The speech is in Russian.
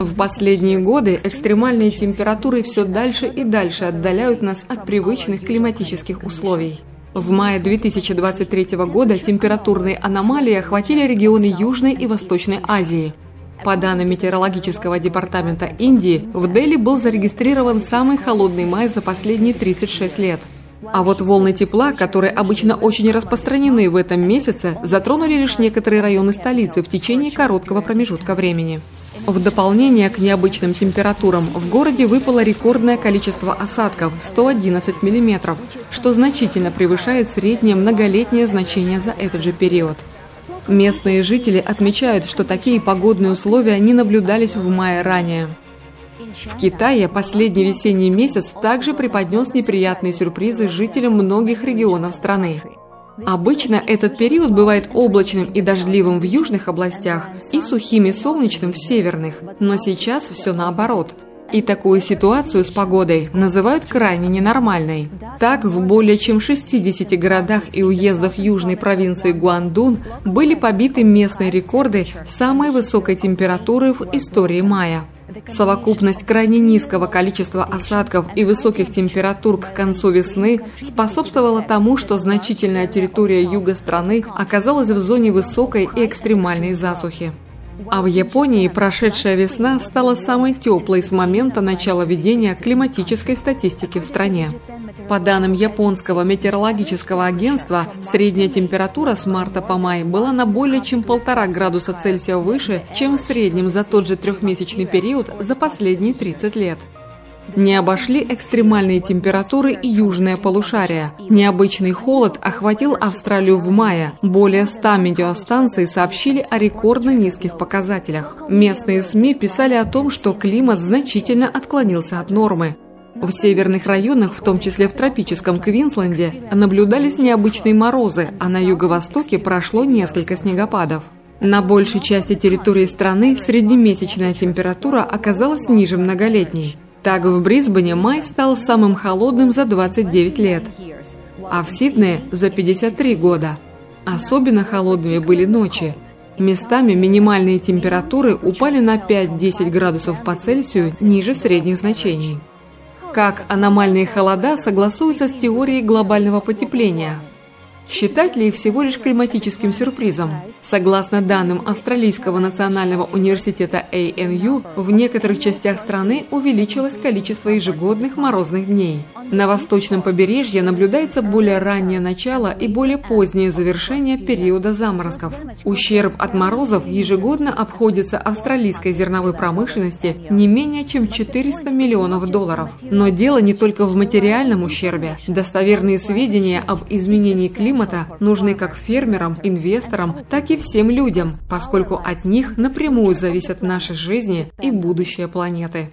В последние годы экстремальные температуры все дальше и дальше отдаляют нас от привычных климатических условий. В мае 2023 года температурные аномалии охватили регионы Южной и Восточной Азии. По данным метеорологического департамента Индии, в Дели был зарегистрирован самый холодный май за последние 36 лет. А вот волны тепла, которые обычно очень распространены в этом месяце, затронули лишь некоторые районы столицы в течение короткого промежутка времени. В дополнение к необычным температурам в городе выпало рекордное количество осадков – 111 мм, что значительно превышает среднее многолетнее значение за этот же период. Местные жители отмечают, что такие погодные условия не наблюдались в мае ранее. В Китае последний весенний месяц также преподнес неприятные сюрпризы жителям многих регионов страны. Обычно этот период бывает облачным и дождливым в южных областях и сухим и солнечным в северных, но сейчас все наоборот. И такую ситуацию с погодой называют крайне ненормальной. Так, в более чем 60 городах и уездах южной провинции Гуандун были побиты местные рекорды самой высокой температуры в истории мая. Совокупность крайне низкого количества осадков и высоких температур к концу весны способствовала тому, что значительная территория юга страны оказалась в зоне высокой и экстремальной засухи. А в Японии прошедшая весна стала самой теплой с момента начала ведения климатической статистики в стране. По данным японского метеорологического агентства, средняя температура с марта по май была на более чем полтора градуса Цельсия выше, чем в среднем за тот же трехмесячный период за последние 30 лет. Не обошли экстремальные температуры и южное полушарие. Необычный холод охватил Австралию в мае. Более 100 метеостанций сообщили о рекордно низких показателях. Местные СМИ писали о том, что климат значительно отклонился от нормы. В северных районах, в том числе в тропическом Квинсленде, наблюдались необычные морозы, а на юго-востоке прошло несколько снегопадов. На большей части территории страны среднемесячная температура оказалась ниже многолетней. Так, в Брисбене май стал самым холодным за 29 лет, а в Сиднее – за 53 года. Особенно холодными были ночи. Местами минимальные температуры упали на 5-10 градусов по Цельсию ниже средних значений. Как аномальные холода согласуются с теорией глобального потепления – Считать ли их всего лишь климатическим сюрпризом? Согласно данным Австралийского национального университета ANU, в некоторых частях страны увеличилось количество ежегодных морозных дней. На восточном побережье наблюдается более раннее начало и более позднее завершение периода заморозков. Ущерб от морозов ежегодно обходится австралийской зерновой промышленности не менее чем 400 миллионов долларов. Но дело не только в материальном ущербе. Достоверные сведения об изменении климата климата нужны как фермерам, инвесторам, так и всем людям, поскольку от них напрямую зависят наши жизни и будущее планеты.